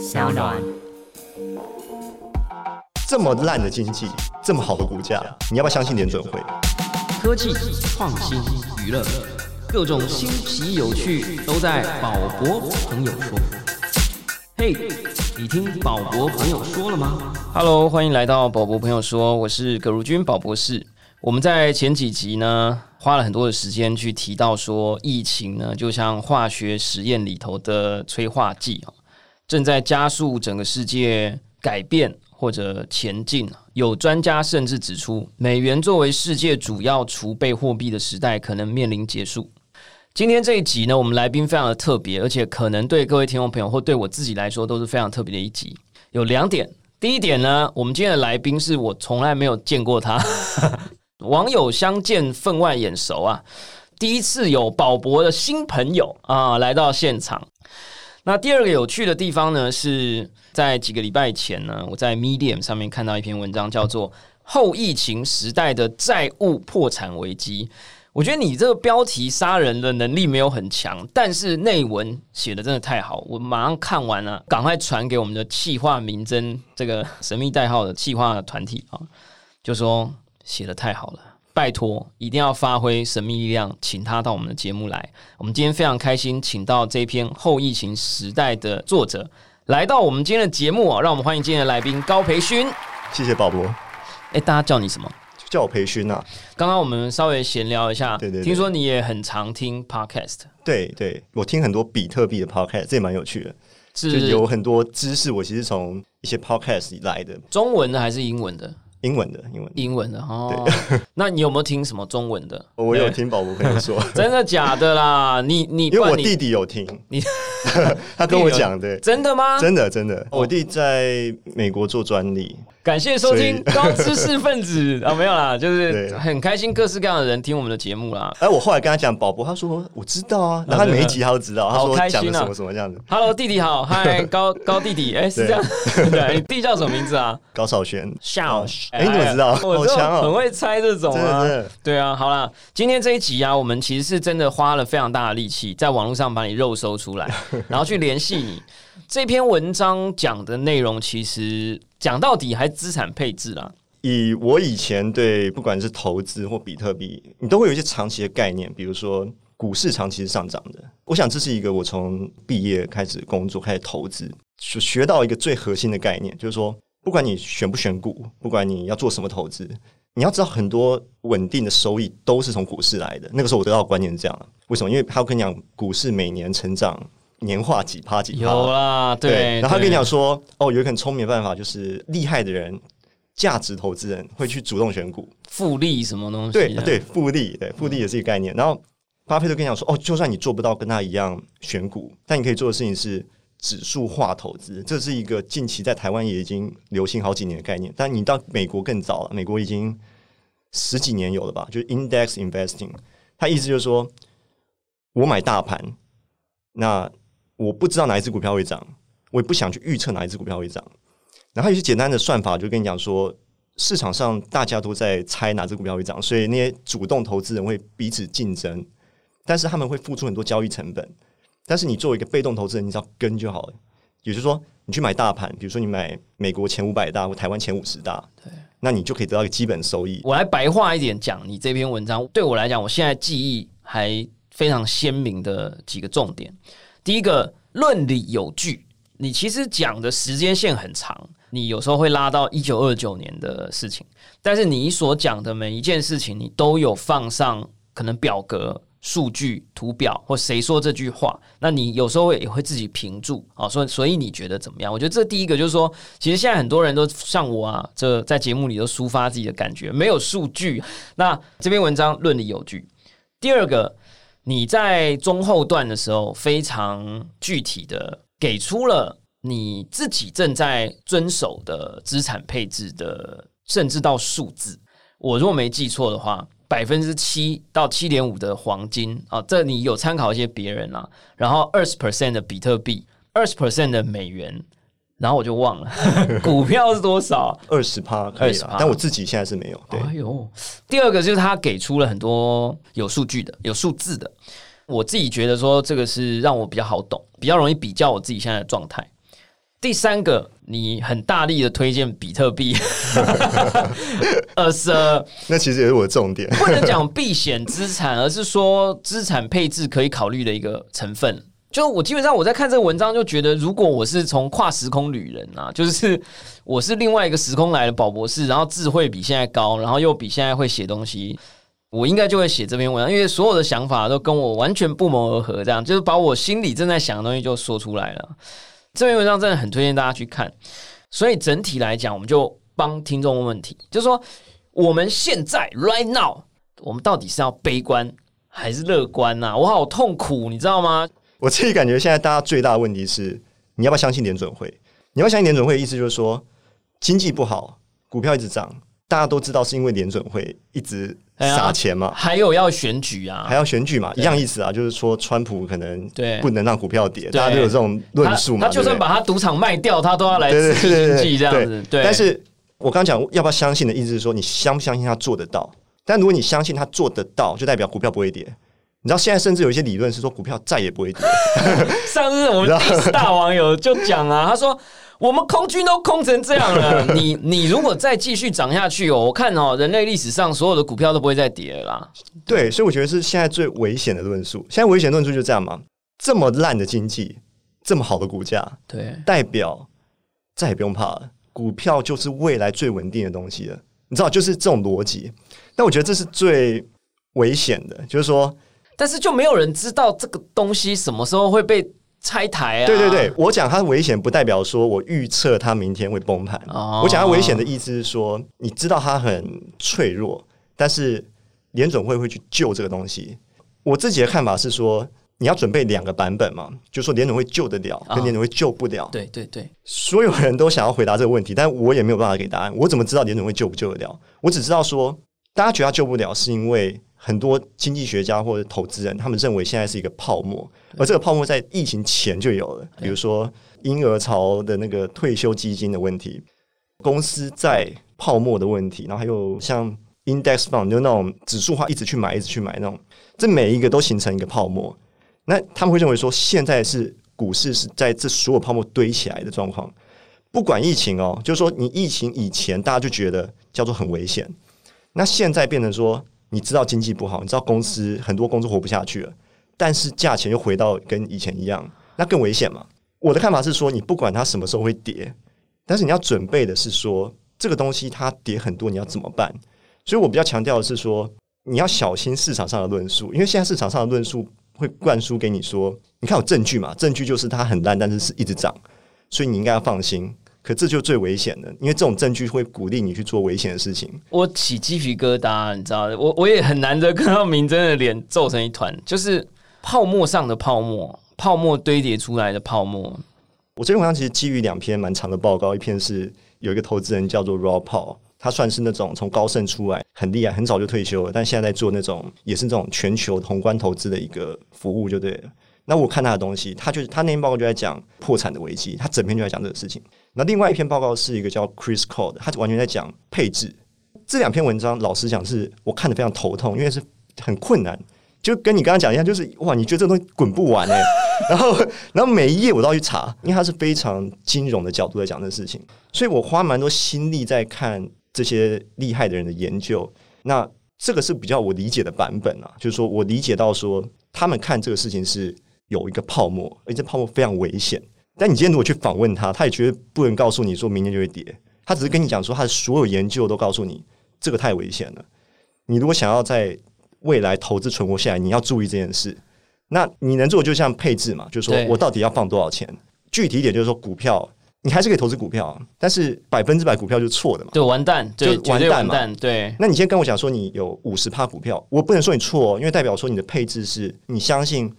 小暖。这么烂的经济，这么好的股价，你要不要相信联准会？科技创新娱乐，各种新奇有趣都在宝博朋友说。嘿，你听宝博朋友说了吗？Hello，欢迎来到宝博朋友说，我是葛如君宝博士。我们在前几集呢，花了很多的时间去提到说，疫情呢就像化学实验里头的催化剂啊，正在加速整个世界改变或者前进。有专家甚至指出，美元作为世界主要储备货币的时代可能面临结束。今天这一集呢，我们来宾非常的特别，而且可能对各位听众朋友或对我自己来说都是非常特别的一集。有两点，第一点呢，我们今天的来宾是我从来没有见过他。网友相见分外眼熟啊！第一次有宝博的新朋友啊来到现场。那第二个有趣的地方呢，是在几个礼拜前呢，我在 Medium 上面看到一篇文章，叫做《后疫情时代的债务破产危机》。我觉得你这个标题杀人的能力没有很强，但是内文写的真的太好，我马上看完了，赶快传给我们的气化名侦这个神秘代号的气化团体啊，就说。写的太好了，拜托一定要发挥神秘力量，请他到我们的节目来。我们今天非常开心，请到这篇后疫情时代的作者来到我们今天的节目啊！让我们欢迎今天的来宾高培勋。谢谢宝博。哎，大家叫你什么？叫我培勋啊。刚刚我们稍微闲聊一下，对对，听说你也很常听 podcast。对对，我听很多比特币的 podcast，这也蛮有趣的，是有很多知识，我其实从一些 podcast 来的。中文的还是英文的？英文的，英文英文的哦。那你有没有听什么中文的？我有听宝宝朋友说，真的假的啦？你你因为我弟弟有听，你 他跟我讲的，真的吗？真的真的，我弟在美国做专利。感谢收听 高知识分子啊，没有啦，就是很开心，各式各样的人听我们的节目啦。哎，我后来跟他讲宝博，他说我知道啊，然后每一集他都知道，他说讲什么什么这样子。Hello，弟弟好，嗨，高高弟弟，哎，是这样，对，你弟叫什么名字啊？高少轩，笑，哎，你怎么知道？我强哦，很会猜这种啊，对啊。好啦，今天这一集啊，我们其实是真的花了非常大的力气，在网络上把你肉搜出来，然后去联系你。这篇文章讲的内容，其实讲到底还资产配置啦。以我以前对不管是投资或比特币，你都会有一些长期的概念，比如说股市长期是上涨的。我想这是一个我从毕业开始工作开始投资，学学到一个最核心的概念，就是说，不管你选不选股，不管你要做什么投资，你要知道很多稳定的收益都是从股市来的。那个时候我得到的观念是这样，为什么？因为他跟你讲，股市每年成长。年化几趴几趴有啦，对。然后他跟你讲说，哦，有一个很聪明的办法，就是厉害的人，价值投资人会去主动选股，复利什么东西？对对，复利，对复利也是一个概念。然后巴菲特跟你讲说，哦，就算你做不到跟他一样选股，但你可以做的事情是指数化投资，这是一个近期在台湾也已经流行好几年的概念。但你到美国更早了，美国已经十几年有了吧？就是 index investing，它意思就是说我买大盘，那我不知道哪一只股票会涨，我也不想去预测哪一只股票会涨。然后有些简单的算法就跟你讲说，市场上大家都在猜哪只股票会涨，所以那些主动投资人会彼此竞争，但是他们会付出很多交易成本。但是你作为一个被动投资人，你只要跟就好了。也就是说，你去买大盘，比如说你买美国前五百大或台湾前五十大，对，那你就可以得到一个基本收益。我来白话一点讲，你这篇文章对我来讲，我现在记忆还非常鲜明的几个重点。第一个论理有据，你其实讲的时间线很长，你有时候会拉到一九二九年的事情，但是你所讲的每一件事情，你都有放上可能表格、数据、图表或谁说这句话，那你有时候也会自己评注啊，所以所以你觉得怎么样？我觉得这第一个就是说，其实现在很多人都像我啊，这在节目里都抒发自己的感觉，没有数据，那这篇文章论理有据。第二个。你在中后段的时候，非常具体的给出了你自己正在遵守的资产配置的，甚至到数字。我如果没记错的话，百分之七到七点五的黄金啊，这你有参考一些别人啊，然后二十 percent 的比特币，二十 percent 的美元。然后我就忘了 股票是多少，二十趴可以了，但我自己现在是没有。哎呦，第二个就是他给出了很多有数据的、有数字的，我自己觉得说这个是让我比较好懂，比较容易比较我自己现在的状态。第三个，你很大力的推荐比特币，呃，是 那其实也是我的重点。不能讲避险资产，而是说资产配置可以考虑的一个成分。就我基本上我在看这个文章，就觉得如果我是从跨时空旅人啊，就是我是另外一个时空来的宝博士，然后智慧比现在高，然后又比现在会写东西，我应该就会写这篇文章，因为所有的想法都跟我完全不谋而合，这样就是把我心里正在想的东西就说出来了。这篇文章真的很推荐大家去看。所以整体来讲，我们就帮听众问问题，就是说我们现在 right now，我们到底是要悲观还是乐观呢？我好痛苦，你知道吗？我自己感觉现在大家最大的问题是，你要不要相信联准会？你要相信联准会的意思就是说，经济不好，股票一直涨，大家都知道是因为联准会一直撒钱嘛，还有要选举啊，还要选举嘛，一样意思啊，就是说川普可能对不能让股票跌，大家都有这种论述嘛。他就算把他赌场卖掉，他都要来刺激经济这样子。对，但是我刚讲要不要相信的意思是说，你相不相信他做得到？但如果你相信他做得到，就代表股票不会跌。你知道现在甚至有一些理论是说股票再也不会跌。上次我们第四大网友就讲啊，他说我们空军都空成这样了，你你如果再继续涨下去哦，我看哦，人类历史上所有的股票都不会再跌了啦。对，所以我觉得是现在最危险的论述。现在危险论述就这样嘛，这么烂的经济，这么好的股价，对，代表再也不用怕了，股票就是未来最稳定的东西了。你知道，就是这种逻辑。但我觉得这是最危险的，就是说。但是就没有人知道这个东西什么时候会被拆台啊？对对对，我讲它危险，不代表说我预测它明天会崩盘。我讲它危险的意思是说，你知道它很脆弱，但是联总会会去救这个东西。我自己的看法是说，你要准备两个版本嘛，就是说联总会救得了，跟联总会救不了。对对对，所有人都想要回答这个问题，但我也没有办法给答案。我怎么知道联总会救不救得了？我只知道说，大家觉得他救不了，是因为。很多经济学家或者投资人，他们认为现在是一个泡沫，而这个泡沫在疫情前就有了。比如说婴儿潮的那个退休基金的问题，公司在泡沫的问题，然后还有像 index fund 就那种指数化一直去买，一直去买那种，这每一个都形成一个泡沫。那他们会认为说，现在是股市是在这所有泡沫堆起来的状况。不管疫情哦，就是说你疫情以前大家就觉得叫做很危险，那现在变成说。你知道经济不好，你知道公司很多公司活不下去了，但是价钱又回到跟以前一样，那更危险嘛？我的看法是说，你不管它什么时候会跌，但是你要准备的是说，这个东西它跌很多，你要怎么办？所以我比较强调的是说，你要小心市场上的论述，因为现在市场上的论述会灌输给你说，你看有证据嘛？证据就是它很烂，但是是一直涨，所以你应该要放心。可这就最危险的，因为这种证据会鼓励你去做危险的事情。我起鸡皮疙瘩，你知道，我我也很难得看到明真的脸皱成一团，就是泡沫上的泡沫，泡沫堆叠出来的泡沫。我这篇文章其实基于两篇蛮长的报告，一篇是有一个投资人叫做 Rob Paul，他算是那种从高盛出来很厉害，很早就退休了，但现在在做那种也是那种全球宏观投资的一个服务，就对了。那我看他的东西，他就是他那篇报告就在讲破产的危机，他整篇就在讲这个事情。那另外一篇报告是一个叫 Chris Cole 的，他完全在讲配置。这两篇文章，老实讲是我看的非常头痛，因为是很困难，就跟你刚刚讲一样，就是哇，你觉得这东西滚不完哎。然后，然后每一页我都要去查，因为他是非常金融的角度在讲这个事情，所以我花蛮多心力在看这些厉害的人的研究。那这个是比较我理解的版本啊，就是说我理解到说，他们看这个事情是有一个泡沫，而且泡沫非常危险。但你今天如果去访问他，他也绝对不能告诉你说明天就会跌。他只是跟你讲说，他的所有研究都告诉你这个太危险了。你如果想要在未来投资存活下来，你要注意这件事。那你能做就像配置嘛，就是说我到底要放多少钱？具体一点就是说，股票你还是可以投资股票，但是百分之百股票就是错的嘛，对完蛋，就完蛋嘛。对。那你先跟我讲说，你有五十趴股票，我不能说你错，因为代表说你的配置是你相信。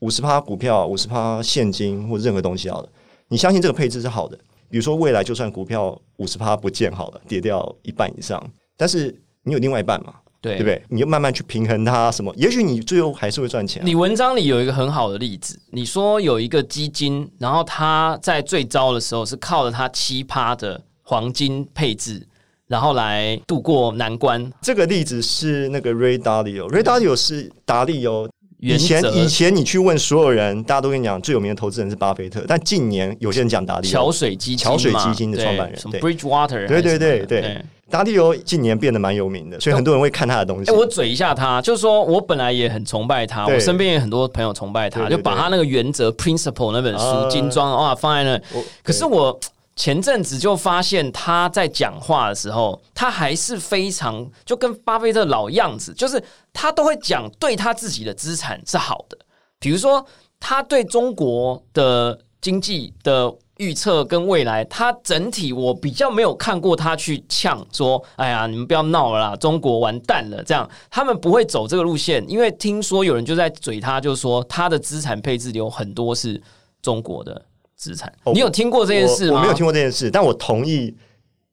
五十趴股票，五十趴现金或任何东西好了，你相信这个配置是好的。比如说未来就算股票五十趴不见好了，跌掉一半以上，但是你有另外一半嘛？对，对不对？你就慢慢去平衡它，什么？也许你最后还是会赚钱。你文章里有一个很好的例子，你说有一个基金，然后它在最糟的时候是靠着它七趴的黄金配置，然后来度过难关。这个例子是那个 Ray Dalio，Ray Dalio 是达利欧。原以前以前你去问所有人，大家都跟你讲最有名的投资人是巴菲特，但近年有些人讲达利桥，水基金，桥水基金的对创办人什么对。Bridgewater，对对还是什么对。对。达利欧近年变得蛮有名的，所以很多人会看他的东西。哎、。我嘴一下他，就是说我本来也很崇拜他，我身边也很多朋友崇拜他，对对就把他那个原则 principle 那本书、啊。精装哇放在那。可是我前阵子就发现他在讲话的时候，他还是非常就跟巴菲特老样子，就是他都会讲对他自己的资产是好的，比如说他对中国的经济的。预测跟未来，他整体我比较没有看过他去呛说：“哎呀，你们不要闹了啦，中国完蛋了。”这样他们不会走这个路线，因为听说有人就在嘴他，就说他的资产配置有很多是中国的资产。哦你有听过这件事吗？我我没有听过这件事，但我同意。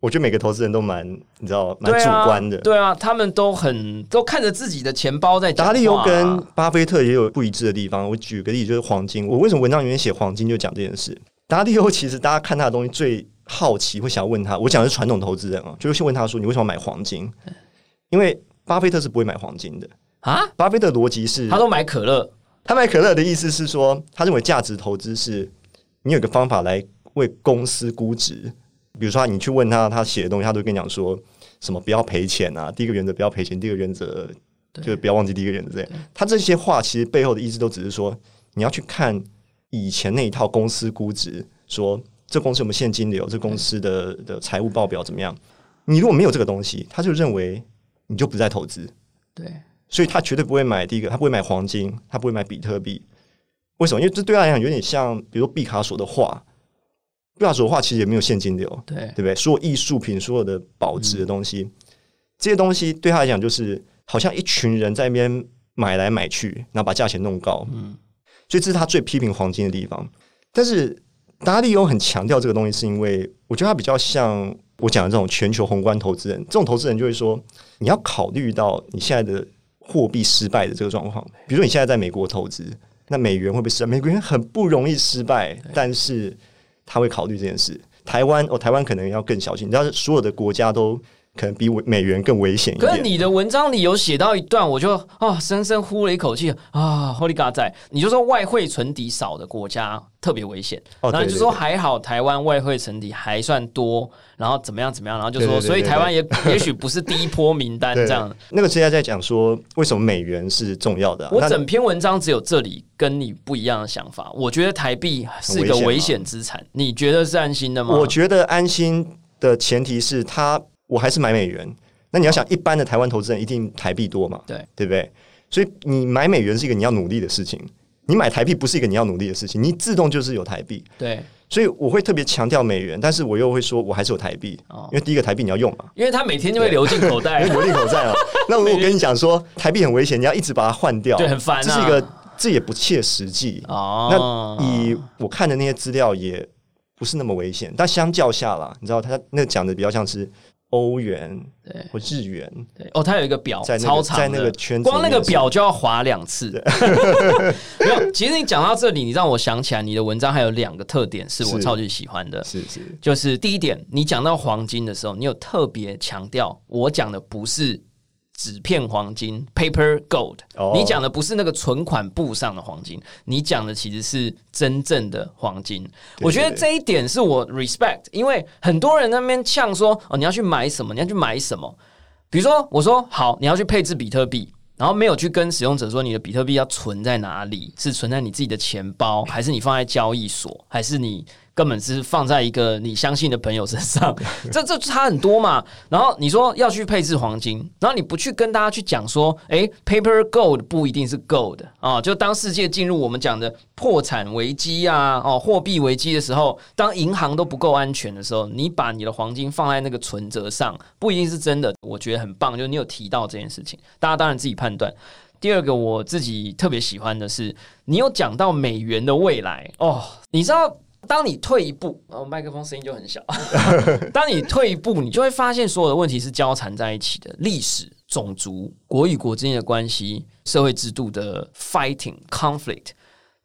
我觉得每个投资人都蛮，你知道，蛮主观的。对啊，他们都很都看着自己的钱包在讲。达利欧跟巴菲特也有不一致的地方。我举个例子，就是黄金。我为什么文章里面写黄金就讲这件事？达利欧其实大家看他的东西最好奇，会想要问他。我讲的是传统投资人啊，就是先问他说：“你为什么买黄金？”因为巴菲特是不会买黄金的。啊，巴菲特的逻辑是，他都买可乐，他买可乐的意思是说，他认为价值投资是你有一个方法来为公司估值。比如说，你去问他，他写的东西，他都跟你讲说什么不要赔钱啊，第一个原则不要赔钱，第二个原则就是不要忘记第一个原则。这样，他这些话其实背后的意思都只是说，你要去看以前那一套公司估值，说这公司有没有现金流，这公司的的财务报表怎么样。你如果没有这个东西，他就认为你就不再投资。对，所以他绝对不会买第一个，他不会买黄金，他不会买比特币。为什么？因为这对他来讲有点像，比如说毕卡索的画，毕卡索的画其实也没有现金流，对对不对？所有艺术品、所有的保值的东西，这些东西对他来讲就是好像一群人在那边买来买去，然后把价钱弄高。嗯所以这是他最批评黄金的地方。但是达利欧很强调这个东西，是因为我觉得他比较像我讲的这种全球宏观投资人。这种投资人就会说，你要考虑到你现在的货币失败的这个状况。比如说你现在在美国投资，那美元会不会失败？美元很不容易失败，但是他会考虑这件事。台湾哦，台湾可能要更小心。你知道，所有的国家都可能比美元更危险一点可是。你的文章里有写到一段，我就啊深深呼了一口气啊，Holy God 在，你就说外汇存底少的国家特别危险，哦然后你就说还好台湾外汇存底还算多，然后怎么样怎么样，然后就说对对对对所以台湾也 也许不是第一波名单这样。那个之前在讲说，为什么美元是重要的啊、我整篇文章只有这里跟你不一样的想法，我觉得台币是个危险资产，你觉得是安心的吗？我觉得安心的前提是他，我还是买美元。那你要想，一般的台湾投资人一定台币多嘛？对对不对？所以你买美元是一个你要努力的事情，你买台币不是一个你要努力的事情，你自动就是有台币。对，所以我会特别强调美元，但是我又会说我还是有台币，哦因为第一个台币你要用嘛，因为它每天就会流进口袋，流进口袋啊。那如果我跟你讲说台币很危险，你要一直把它换掉，对很烦啊这是一个这也不切实际。哦那以我看的那些资料也不是那么危险，但相较下啦，你知道他那讲的比较像是欧元对或日元，对哦，它有一个表，在那个超长的在那个圈子里面光那个表就要划两次。没有，其实你讲到这里，你让我想起来，你的文章还有两个特点是我是超级喜欢的。是是就是第一点，你讲到黄金的时候，你有特别强调，我讲的不是纸片黄金 （paper gold），、哦你讲的不是那个存款簿上的黄金，你讲的其实是真正的黄金。对我觉得这一点是我 respect，因为很多人那边呛说，哦，你要去买什么，你要去买什么。比如说，我说好，你要去配置比特币，然后没有去跟使用者说你的比特币要存在哪里，是存在你自己的钱包，还是你放在交易所，还是你根本是放在一个你相信的朋友身上？这这差很多嘛。然后你说要去配置黄金，然后你不去跟大家去讲说，诶 p a p e r gold 不一定是 gold 啊。就当世界进入我们讲的破产危机啊，哦，货币危机的时候，当银行都不够安全的时候，你把你的黄金放在那个存折上，不一定是真的。我觉得很棒，就是你有提到这件事情，大家当然自己判断。第二个我自己特别喜欢的是，你有讲到美元的未来哦，你知道。当你退一步，哦，麦克风声音就很小。当你退一步，你就会发现所有的问题是交缠在一起的：历史、种族、国与国之间的关系、社会制度的 fighting conflict，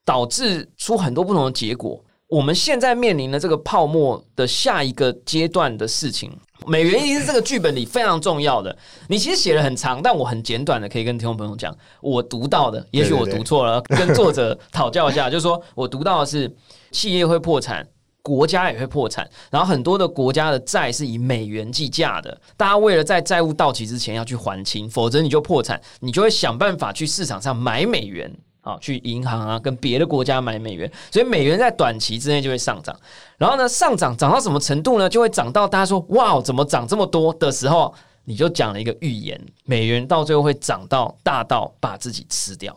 导致出很多不同的结果。我们现在面临的这个泡沫的下一个阶段的事情，美元一定是这个剧本里非常重要的。你其实写的很长，但我很简短的可以跟听众朋友讲，我读到的，也许我读错了，跟作者讨教一下，就是说我读到的是企业会破产。国家也会破产，然后很多的国家的债是以美元计价的，大家为了在债务到期之前要去还清，否则你就破产，你就会想办法去市场上买美元啊，去银行啊，跟别的国家买美元，所以美元在短期之内就会上涨。然后呢，上涨涨到什么程度呢？就会涨到大家说哇，怎么涨这么多的时候，你就讲了一个预言，美元到最后会涨到大到把自己吃掉，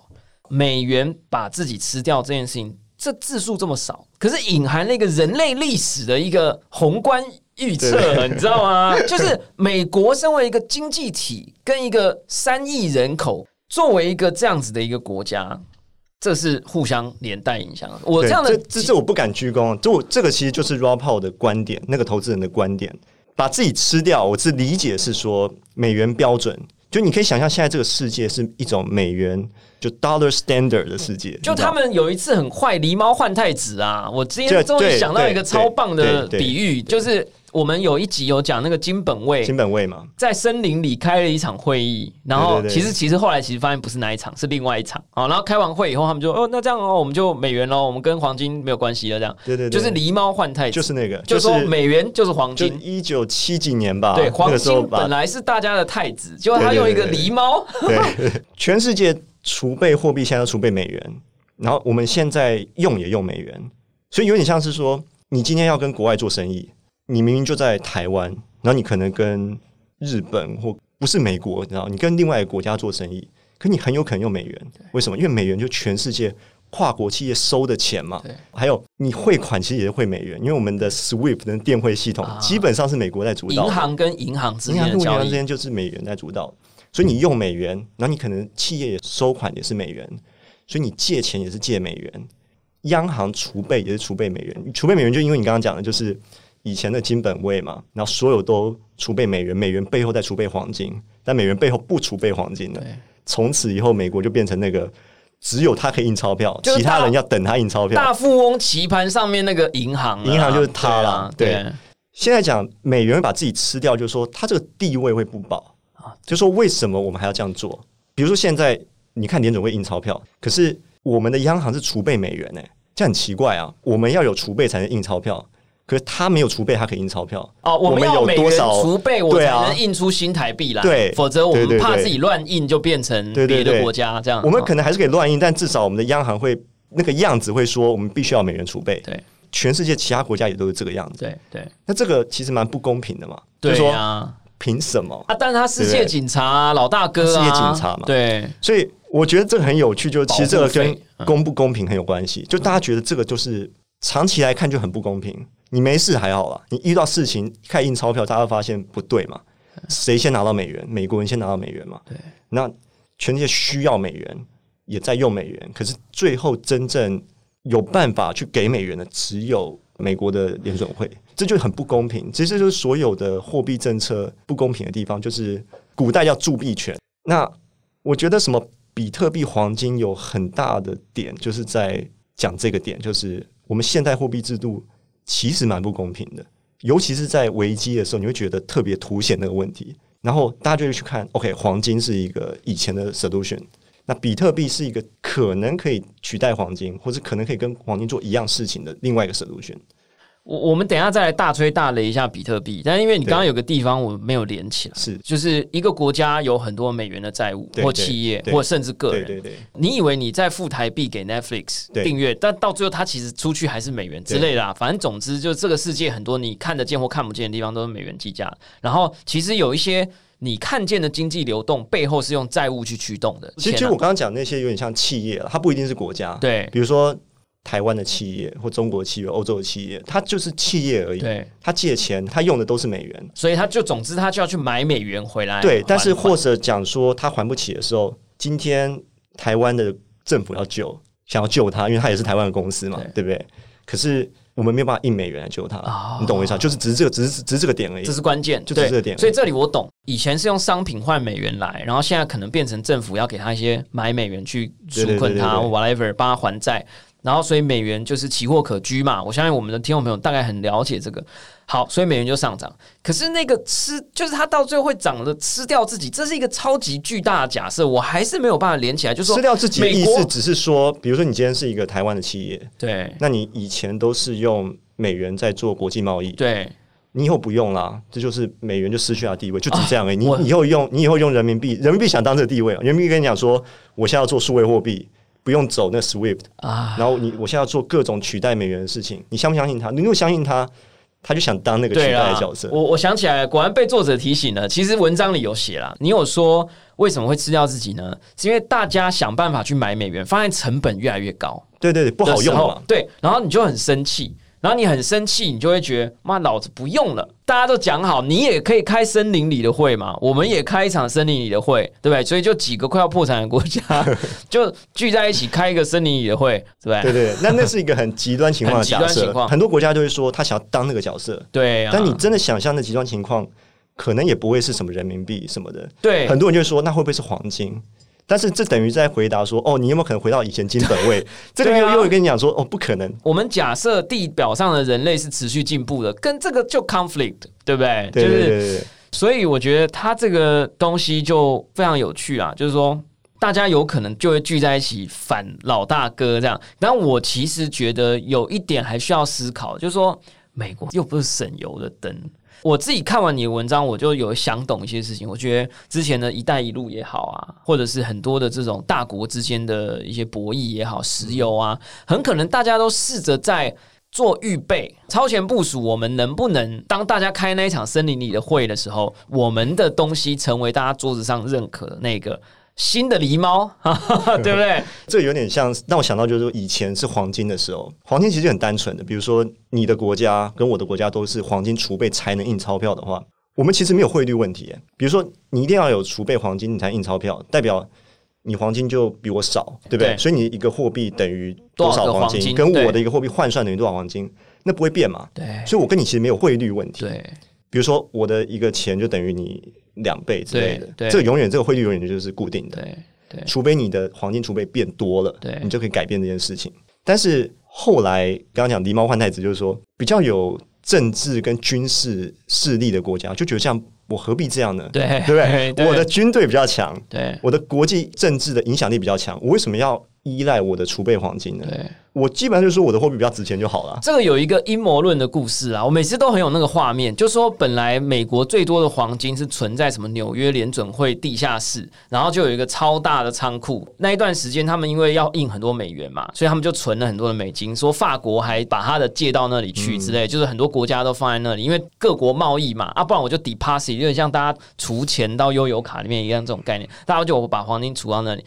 美元把自己吃掉这件事情。这字数这么少，可是隐含了一个人类历史的一个宏观预测，你知道吗？就是美国身为一个经济体，跟一个三亿人口作为一个这样子的一个国家，这是互相连带影响。我这样的，这这我不敢鞠躬。就这个其实就是 Paul 的观点，那个投资人的观点，把自己吃掉。我是理解是说美元标准，就你可以想象现在这个世界是一种美元。就 dollar standard 的世界，就他们有一次很坏，狸猫换太子啊！我今天终于想到一个超棒的比喻，就是我们有一集有讲那个金本位，金本位嘛，在森林里开了一场会议，然后其实其实后来其实发现不是那一场，是另外一场。啊。然后开完会以后，他们就哦，那这样哦，我们就美元喽，我们跟黄金没有关系了，这样。对对，就是狸猫换太子，就是那个，就说美元就是黄金，一九七几年吧，对，黄金本来是大家的太子，结果他用一个狸猫，对，全世界。储备货币现在要储备美元，然后我们现在用也用美元，所以有点像是说，你今天要跟国外做生意，你明明就在台湾，然后你可能跟日本或不是美国，然后你跟另外一个国家做生意，可你很有可能用美元，为什么？因为美元就全世界跨国企业收的钱嘛。还有你汇款其实也是汇美元，因为我们的 SWIFT 的电汇系统基本上是美国在主导，银行跟银行之间的交易之间就是美元在主导。所以你用美元，然后你可能企业收款也是美元，所以你借钱也是借美元，央行储备也是储备美元。储备美元就因为你刚刚讲的，就是以前的金本位嘛，然后所有都储备美元，美元背后再储备黄金，但美元背后不储备黄金的。从此以后，美国就变成那个只有他可以印钞票，其他人要等他印钞票。大富翁棋盘上面那个银行，银行就是他了。对，现在讲美元把自己吃掉，就是说他这个地位会不保啊。就说为什么我们还要这样做？比如说现在你看联准会印钞票，可是我们的央行是储备美元，哎，这很奇怪啊！我们要有储备才能印钞票，可是他没有储备，他可以印钞票哦。我们有多少储备，我才能印出新台币来？对，否则我们怕自己乱印就变成别的国家这样。我们可能还是可以乱印，但至少我们的央行会那个样子会说，我们必须要美元储备。对，全世界其他国家也都是这个样子。对对，那这个其实蛮不公平的嘛。对啊。凭什么啊？但是他世界警察老大哥啊，世界警察嘛，对，所以我觉得这个很有趣，就其实这个跟公不公平很有关系。就大家觉得这个就是长期来看就很不公平。你没事还好啦，你遇到事情开印钞票，大家发现不对嘛？谁先拿到美元？美国人先拿到美元嘛？对，那全世界需要美元，也在用美元，可是最后真正有办法去给美元的，只有美国的联准会。这就很不公平，其实就是所有的货币政策不公平的地方，就是古代叫铸币权。那我觉得什么比特币、黄金有很大的点，就是在讲这个点，就是我们现代货币制度其实蛮不公平的，尤其是在危机的时候，你会觉得特别凸显那个问题。然后大家就会去看，OK，黄金是一个以前的 solution，那比特币是一个可能可以取代黄金，或者可能可以跟黄金做一样事情的另外一个 solution。我我们等下再来大吹大擂一下比特币，但因为你刚刚有个地方我没有连起来，是就是一个国家有很多美元的债务，或企业，或甚至个人，对对对，你以为你在付台币给 Netflix 订阅，但到最后它其实出去还是美元之类的，反正总之就这个世界很多你看得见或看不见的地方都是美元计价，然后其实有一些你看见的经济流动背后是用债务去驱动的。其实，其实我刚刚讲那些有点像企业了，它不一定是国家，对，比如说。台湾的企业或中国企业、欧洲的企业，它就是企业而已。对，他借钱，他用的都是美元，所以他就总之他就要去买美元回来。对，但是或者讲说他还不起的时候，今天台湾的政府要救，想要救他，因为他也是台湾的公司嘛，对不对？可是我们没有办法印美元来救他，你懂我意思？就是只是这个，只是只是这个点而已。这是关键，就只是这个点。所以这里我懂，以前是用商品换美元来，然后现在可能变成政府要给他一些买美元去纾困他，whatever，帮他还债。然后所以美元就是奇货可居嘛。我相信我们的听众朋友大概很了解这个。好，所以美元就上涨。可是那个吃，就是它到最后会涨的，吃掉自己，这是一个超级巨大的假设，我还是没有办法连起来。就是说吃掉自己的意思只是说，比如说你今天是一个台湾的企业，对那你以前都是用美元在做国际贸易，对你以后不用啦，这就是美元就失去它的地位，就只这样而已。我你以后用，你以后用人民币，人民币想当这个地位，人民币跟你讲说，我现在要做数位货币，不用走那 SWIFT，啊，然后你我现在要做各种取代美元的事情，你相不相信他？你如果相信他，他就想当那个取代的角色。我我想起来了，果然被作者提醒了。其实文章里有写啦，你有说为什么会吃掉自己呢？是因为大家想办法去买美元，发现成本越来越高，对对对，不不好用嘛。对，然后你就很生气。然后你很生气，你就会觉得妈，老子不用了。大家都讲好，你也可以开森林里的会嘛，我们也开一场森林里的会，对不对？所以就几个快要破产的国家 就聚在一起开一个森林里的会，对不对？对对，那那是一个很极端情况极假设，端情况很多国家都会说他想要当那个角色，对啊，但你真的想象那极端情况，可能也不会是什么人民币什么的。对很多人就会说那会不会是黄金？但是这等于在回答说，哦，你有没有可能回到以前金本位？这个又又跟你讲说，哦，不可能。我们假设地表上的人类是持续进步的，跟这个就 conflict，对不对？对对就是，所以我觉得它这个东西就非常有趣啊，就是说。大家有可能就会聚在一起反老大哥这样，但我其实觉得有一点还需要思考，就是说美国又不是省油的灯。我自己看完你的文章，我就有想懂一些事情。我觉得之前的一带一路也好啊，或者是很多的这种大国之间的一些博弈也好，石油啊，很可能大家都试着在做预备、超前部署。我们能不能当大家开那一场森林里的会的时候，我们的东西成为大家桌子上认可的那个新的狸猫，对不对？这有点像让我想到，就是说以前是黄金的时候，黄金其实很单纯的。比如说你的国家跟我的国家都是黄金储备才能印钞票的话，我们其实没有汇率问题。比如说你一定要有储备黄金，你才印钞票，代表你黄金就比我少，对不对？对所以你一个货币等于多多少少黄金，跟我的一个货币换算等于多少黄金，那不会变嘛？对所以我跟你其实没有汇率问题。对比如说我的一个钱就等于你两倍之类的对，对这个永远这个汇率永远就是固定的。对对除非你的黄金储备变多了，对你就可以改变这件事情。但是后来刚刚讲狸猫换太子，就是说比较有政治跟军事势力的国家，就觉得这样我何必这样呢？对对不对？对我的军队比较强，对我的国际政治的影响力比较强，我为什么要依赖我的储备黄金的？对。我基本上就是说我的货币比较值钱就好了。这个有一个阴谋论的故事啊，我每次都很有那个画面，就说本来美国最多的黄金是存在什么纽约联准会地下室，然后就有一个超大的仓库。那一段时间，他们因为要印很多美元嘛，所以他们就存了很多的美金。说法国还把他的借到那里去之类，就是很多国家都放在那里，因为各国贸易嘛，啊，不然我就 deposit，有点像大家储钱到悠游卡里面一样这种概念，大家就我把黄金储到那里。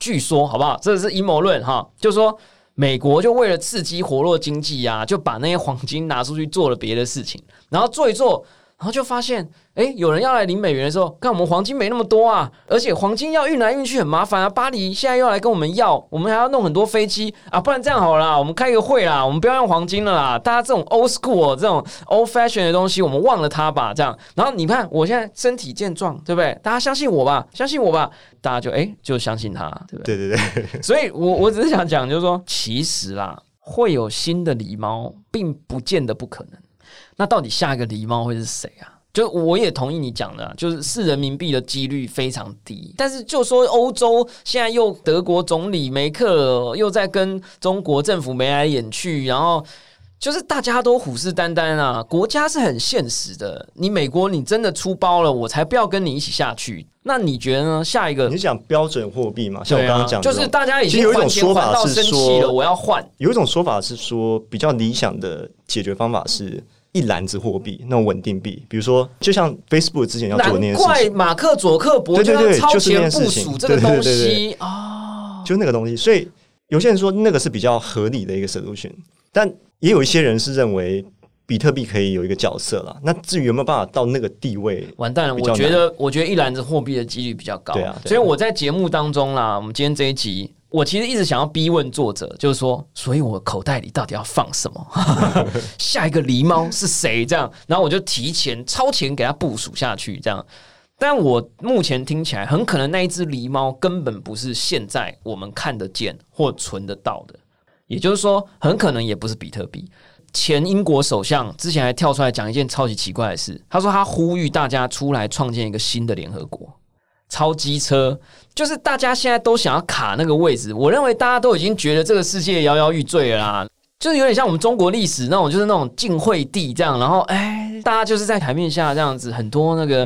据说好不好？这是阴谋论哈，就说美国就为了刺激活络经济呀，就把那些黄金拿出去做了别的事情，然后做一做，然后就发现，哎，有人要来领美元的时候，看我们黄金没那么多啊，而且黄金要运来运去很麻烦啊。巴黎现在又来跟我们要，我们还要弄很多飞机啊，不然这样好了啦，我们开个会啦，我们不要用黄金了啦，大家这种 old school 这种 old fashion 的东西，我们忘了它吧，这样。然后你看我现在身体健壮，对不对？大家相信我吧，相信我吧，大家就哎就相信他，对不对？对对对，所以我我只是想讲，就是说，其实啦，会有新的狸猫，并不见得不可能。那到底下一个狸猫会是谁啊？就我也同意你讲的啊，就是是人民币的几率非常低。但是就说欧洲现在又德国总理梅克尔又在跟中国政府眉来眼去，然后就是大家都虎视眈眈啊。国家是很现实的，你美国你真的出包了，我才不要跟你一起下去。那你觉得呢？下一个你是讲标准货币嘛？像我刚刚讲的，就是大家已其实有一种说法到生气说了，我要换。有一种说法是说，比较理想的解决方法是一篮子货币，那种稳定币，比如说，就像 Facebook 之前要做的那件事情，马克·佐克伯对对对就要超前部署这个东西啊。就那个东西。所以有些人说那个是比较合理的一个 solution，但也有一些人是认为比特币可以有一个角色啦。那至于有没有办法到那个地位，完蛋了！我觉得，我觉得一篮子货币的几率比较高。对啊对啊所以我在节目当中啦，我们今天这一集，我其实一直想要逼问作者，就是说，所以我口袋里到底要放什么？下一个狸猫是谁？这样，然后我就提前超前给他部署下去，这样。但我目前听起来，很可能那一只狸猫根本不是现在我们看得见或存得到的。也就是说，很可能也不是比特币。前英国首相之前还跳出来讲一件超级奇怪的事，他说他呼吁大家出来创建一个新的联合国。超机车就是大家现在都想要卡那个位置，我认为大家都已经觉得这个世界摇摇欲坠了啦，就是有点像我们中国历史那种，就是那种晋惠帝这样，然后哎，大家就是在台面下这样子，很多那个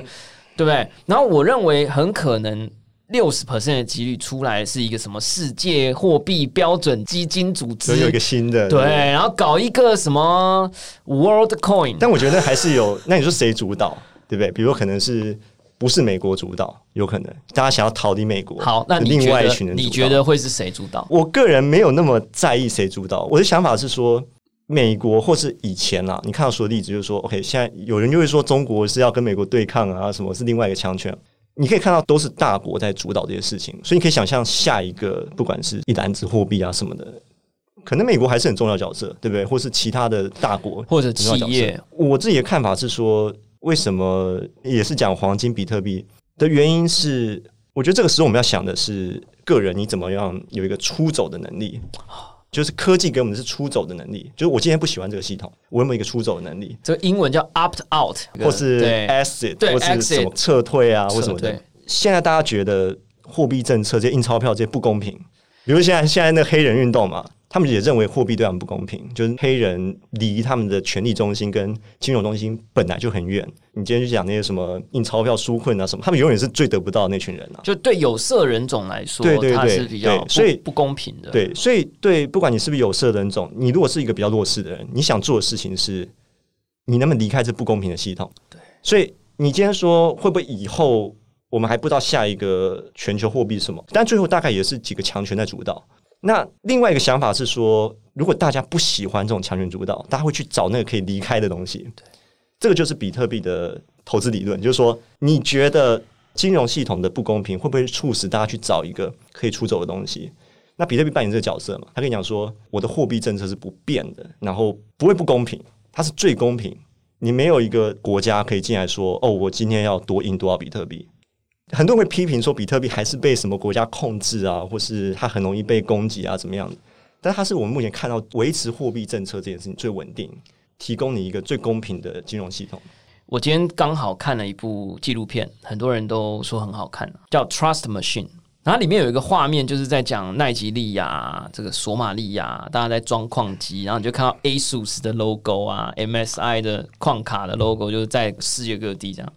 对不对？然后我认为很可能六十 percent 的几率出来是一个什么世界货币标准基金组织，有一个新的对，然后搞一个什么 World Coin，但我觉得还是有，那你说谁主导，对不对？比如可能是。不是美国主导，有可能大家想要逃离美国。好，那另外一群人，你觉得会是谁主导？我个人没有那么在意谁主导。我的想法是说，美国或是以前啦，你看到说的例子就是说，OK，现在有人就会说中国是要跟美国对抗啊，什么是另外一个强权？你可以看到都是大国在主导这些事情，所以你可以想象下一个不管是一篮子货币啊什么的，可能美国还是很重要角色，对不对？或是其他的大国或者企业。我自己的看法是说。为什么也是讲黄金、比特币？的原因是，我觉得这个时候我们要想的是个人你怎么样有一个出走的能力，就是科技给我们的是出走的能力，就是我今天不喜欢这个系统，我有没有一个出走的能力？这个英文叫 opt out，或是 exit，或是什么撤退啊，或什么的。现在大家觉得货币政策这些印钞票这些不公平，比如现在现在那黑人运动嘛。他们也认为货币对他们不公平，就是黑人离他们的权力中心跟金融中心本来就很远。你今天去讲那些什么印钞票纾困啊什么，他们永远是最得不到那群人啊。就对有色人种来说，对对对，是比较所以不公平的。对，所以对，不管你是不是有色人种，你如果是一个比较弱势的人，你想做的事情是，你能不能离开这不公平的系统？对，所以你今天说会不会以后我们还不知道下一个全球货币是什么？但最后大概也是几个强权在主导。那另外一个想法是说，如果大家不喜欢这种强权主导，大家会去找那个可以离开的东西。这个就是比特币的投资理论，就是说，你觉得金融系统的不公平会不会促使大家去找一个可以出走的东西？那比特币扮演这个角色嘛？他跟你讲说，我的货币政策是不变的，然后不会不公平，它是最公平。你没有一个国家可以进来说，哦，我今天要多印多少比特币。很多人会批评说，比特币还是被什么国家控制啊，或是它很容易被攻击啊，怎么样？但它是我们目前看到维持货币政策这件事情最稳定，提供你一个最公平的金融系统。我今天刚好看了一部纪录片，很多人都说很好看，叫《Trust Machine》。然后里面有一个画面，就是在讲奈吉利亚、这个索马利亚，大家在装矿机，然后你就看到 ASUS 的 logo 啊，MSI 的矿卡的 logo，就是在世界各地这样。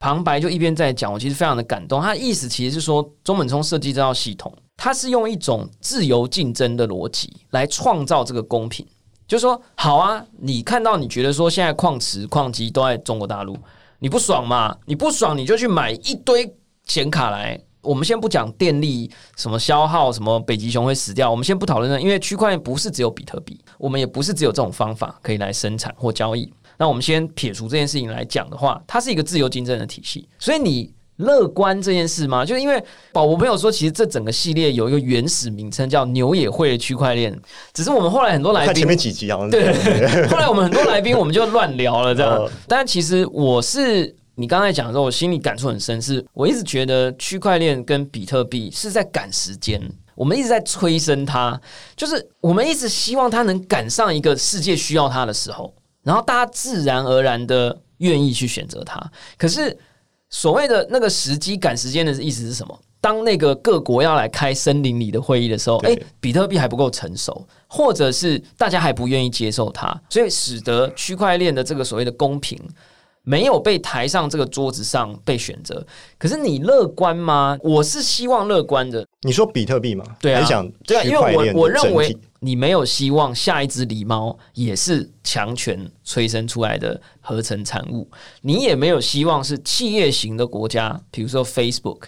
旁白就一边在讲，我其实非常的感动。他的意思其实是说，中本聪设计这套系统，它是用一种自由竞争的逻辑来创造这个公平。就是说，好啊，你看到你觉得说现在矿池、矿机都在中国大陆，你不爽嘛？你不爽你就去买一堆显卡来。我们先不讲电力什么消耗，什么北极熊会死掉，我们先不讨论那，因为区块链不是只有比特币，我们也不是只有这种方法可以来生产或交易。那我们先撇除这件事情来讲的话，它是一个自由竞争的体系，所以你乐观这件事吗？就是因为宝博朋友说，其实这整个系列有一个原始名称叫牛也会的区块链，只是我们后来很多来宾前面几集啊，对，后来我们很多来宾我们就乱聊了这样。但其实我是你刚才讲的时候，我心里感触很深，是我一直觉得区块链跟比特币是在赶时间，我们一直在催生它，就是我们一直希望它能赶上一个世界需要它的时候。然后大家自然而然的愿意去选择它。可是所谓的那个时机赶时间的意思是什么？当那个各国要来开森林里的会议的时候，哎，比特币还不够成熟，或者是大家还不愿意接受它，所以使得区块链的这个所谓的公平。没有被抬上这个桌子上被选择，可是你乐观吗？我是希望乐观的。你说比特币吗？对啊，想对啊，因为我我认为你没有希望下一只狸猫也是强权催生出来的合成产物，你也没有希望是企业型的国家，比如说 Facebook、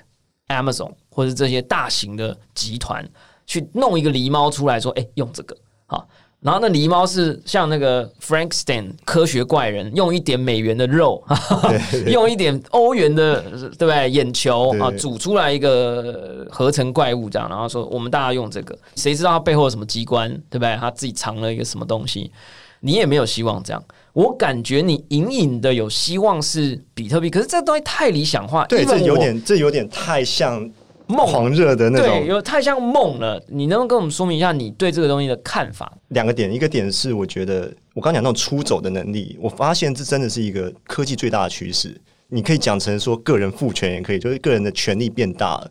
Amazon 或者这些大型的集团去弄一个狸猫出来说，哎，用这个好。然后那狸猫是像那个 Frankenstein 科学怪人，用一点美元的肉，用一点欧元的对不对？眼球啊，煮出来一个合成怪物这样，然后说我们大家用这个，谁知道它背后有什么机关，对不对？他自己藏了一个什么东西，你也没有希望这样。我感觉你隐隐的有希望是比特币，可是这东西太理想化，对，这有点这有点太像。梦狂热的那对，种。有太像梦了。你能不能跟我们说明一下你对这个东西的看法？两个点，一个点是我觉得我刚讲那种出走的能力，我发现这真的是一个科技最大的趋势。你可以讲成说个人赋权也可以，就是个人的权利变大了，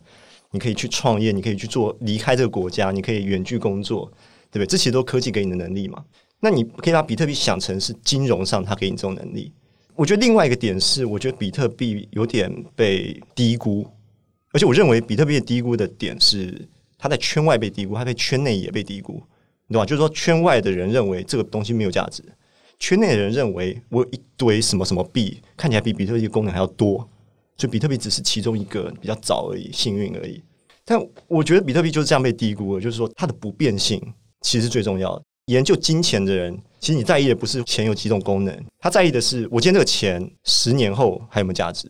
你可以去创业，你可以去做离开这个国家，你可以远距工作，对不对？这其实都科技给你的能力嘛。那你可以把比特币想成是金融上它给你这种能力。我觉得另外一个点是，我觉得比特币有点被低估，而且我认为比特币的低估的点是它在圈外被低估，它在圈内也被低估，你懂吧？就是说圈外的人认为这个东西没有价值，圈内的人认为我有一堆什么什么币，看起来比比特币功能还要多，所以比特币只是其中一个比较早而已，幸运而已。但我觉得比特币就是这样被低估了，就是说它的不变性其实是最重要的。研究金钱的人，其实你在意的不是钱有几种功能，他在意的是我今天这个钱十年后还有没有价值。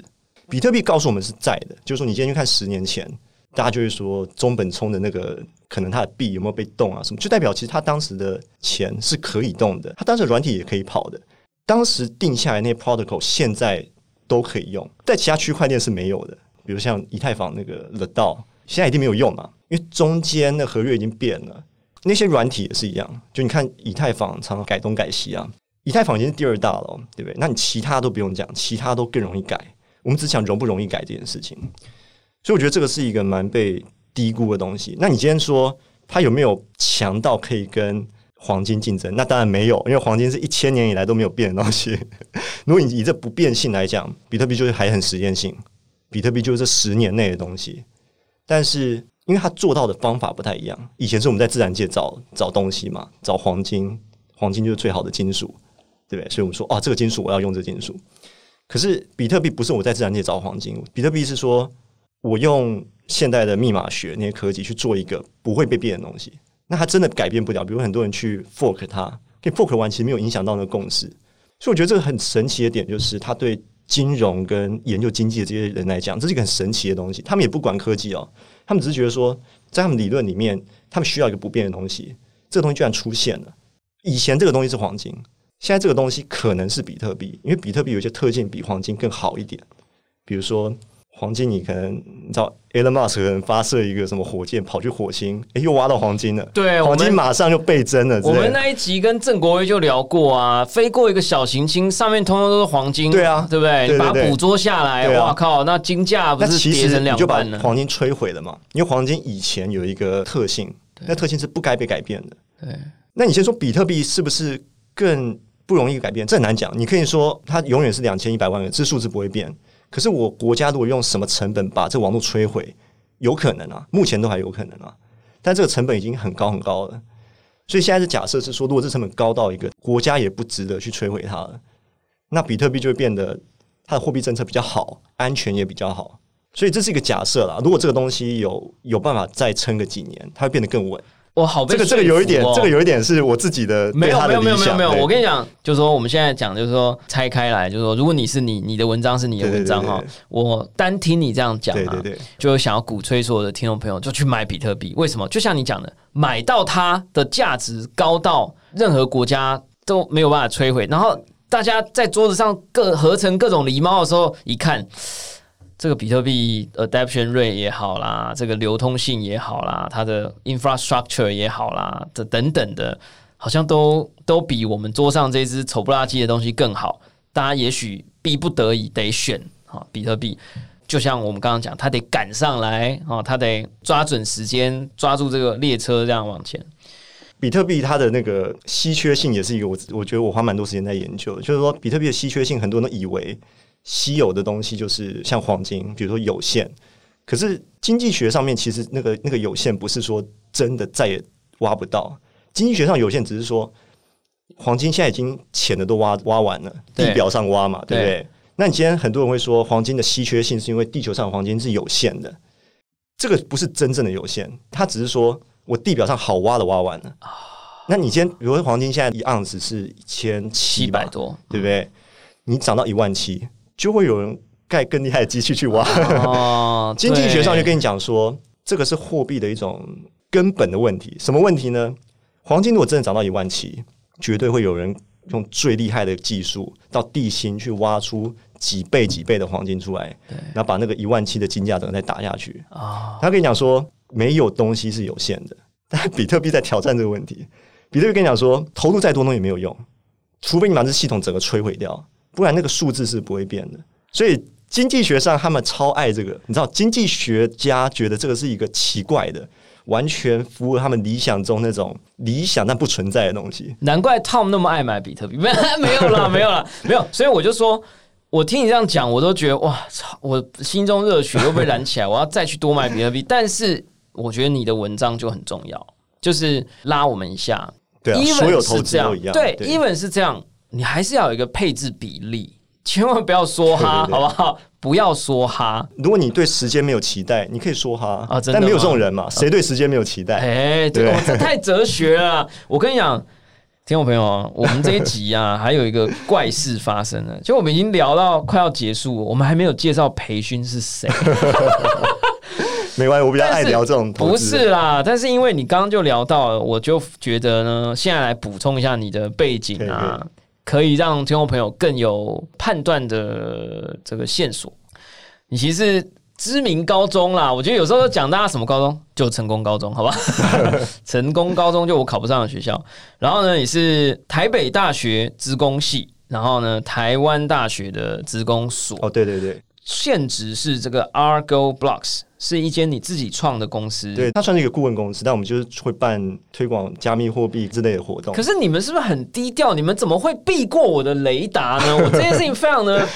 比特币告诉我们是在的，就是说你今天去看十年前，大家就会说中本聪的那个可能他的币有没有被动啊什么，就代表其实他当时的钱是可以动的，他当时软体也可以跑的，当时定下来那些 protocol 现在都可以用，在其他区块链是没有的，比如像以太坊那个 The DAO，现在一定没有用嘛，因为中间的合约已经变了。那些软体也是一样，就你看以太坊常常改东改西啊，以太坊已经是第二大了，对不对？那你其他都不用讲，其他都更容易改。我们只讲容不容易改这件事情，所以我觉得这个是一个蛮被低估的东西。那你今天说它有没有强到可以跟黄金竞争？那当然没有，因为黄金是一千年以来都没有变的东西。如果你以这不变性来讲，比特币就是还很实验性，比特币就是这十年内的东西，但是。因为它做到的方法不太一样。以前是我们在自然界找找东西嘛，找黄金，黄金就是最好的金属，对不对？所以我们说，哦，这个金属我要用这个金属。可是比特币不是我在自然界找黄金，比特币是说我用现代的密码学那些科技去做一个不会被变的东西。那它真的改变不了。比如很多人去 fork 它，可以 fork 完，其实没有影响到那个共识。所以我觉得这个很神奇的点就是，它对金融跟研究经济的这些人来讲，这是一个很神奇的东西。他们也不管科技哦。他们只是觉得说，在他们理论里面，他们需要一个不变的东西。这个东西居然出现了。以前这个东西是黄金，现在这个东西可能是比特币，因为比特币有一些特性比黄金更好一点，比如说。黄金，你可能你知道，Elon Musk 可能发射一个什么火箭跑去火星，哎，又挖到黄金了。对，黄金马上就倍增了。我们那一集跟郑国威就聊过啊，飞过一个小行星，上面通通都是黄金。对啊，对不对？你把它捕捉下来，哇靠，那金价不是跌成两半了？黄金摧毁了嘛？因为黄金以前有一个特性，那特性是不该被改变的。对，那你先说比特币是不是更不容易改变？这很难讲。你可以说它永远是两千一百万个，这数字不会变。可是我国家如果用什么成本把这网络摧毁，有可能啊，目前都还有可能啊，但这个成本已经很高很高了。所以现在是假设是说，如果这成本高到一个国家也不值得去摧毁它了，那比特币就会变得它的货币政策比较好，安全也比较好。所以这是一个假设啦。如果这个东西有有办法再撑个几年，它会变得更稳。我好，这个这个有一点，这个有一点是我自己的没有没有没有没有没有。我跟你讲，就是说我们现在讲，就是说拆开来，就是说，如果你是你，你的文章是你的文章哈，我单听你这样讲啊，就想要鼓吹所有的听众朋友就去买比特币。为什么？就像你讲的，买到它的价值高到任何国家都没有办法摧毁。然后大家在桌子上各合成各种狸猫的时候，一看。这个比特币，adaption rate 也好啦，这个流通性也好啦，它的 infrastructure 也好啦，这等等的，好像都都比我们桌上这只丑不拉几的东西更好。大家也许逼不得已得选啊，比特币。就像我们刚刚讲，它得赶上来啊，它得抓准时间，抓住这个列车这样往前。比特币它的那个稀缺性也是一个，我我觉得我花蛮多时间在研究，就是说比特币的稀缺性，很多人都以为。稀有的东西就是像黄金，比如说有限。可是经济学上面其实那个那个有限不是说真的再也挖不到。经济学上有限只是说黄金现在已经浅的都挖挖完了，地表上挖嘛，对不对？那你今天很多人会说黄金的稀缺性是因为地球上黄金是有限的，这个不是真正的有限，它只是说我地表上好挖的挖完了。那你今天比如说黄金现在一盎司是一千七百多，对不对？你涨到一万七。就会有人盖更厉害的机器去挖。经济学上就跟你讲说，这个是货币的一种根本的问题。什么问题呢？黄金如果真的涨到一万七，绝对会有人用最厉害的技术到地心去挖出几倍几倍的黄金出来，然后把那个一万七的金价整个再打下去啊。他跟你讲说，没有东西是有限的，但比特币在挑战这个问题。比特币跟你讲说，投入再多东西也没有用，除非你把这系统整个摧毁掉，不然那个数字是不会变的。所以经济学上他们超爱这个，你知道，经济学家觉得这个是一个奇怪的。完全符合他们理想中那种理想但不存在的东西。难怪 Tom 那么爱买比特币，没 没有了，没有了，没有。所以我就说，我听你这样讲，我都觉得哇操，我心中热血又被燃起来，我要再去多买比特币。但是我觉得你的文章就很重要，就是拉我们一下。对，啊所有投资都一样。对，even 是这样，你还是要有一个配置比例。千万不要说哈，好不好？不要说哈。如果你对时间没有期待，你可以说哈啊，但没有这种人嘛？谁对时间没有期待？哎，对，这太哲学了。我跟你讲，听众朋友，我们这一集啊，还有一个怪事发生了。就我们已经聊到快要结束，我们还没有介绍培训是谁。没关系，我比较爱聊这种。不是啦，但是因为你刚刚就聊到了，我就觉得呢，现在来补充一下你的背景啊。可以让听众朋友更有判断的这个线索。你其实知名高中啦，我觉得有时候讲大家什么高中，就成功高中，好吧？成功高中就我考不上的学校。然后呢，你是台北大学职工系，然后呢，台湾大学的职工所。哦，对对对。现职是这个 Argo Blocks，是一间你自己创的公司。对，它算是一个顾问公司，但我们就是会办推广加密货币之类的活动。可是你们是不是很低调？你们怎么会避过我的雷达呢？我这件事情非常的，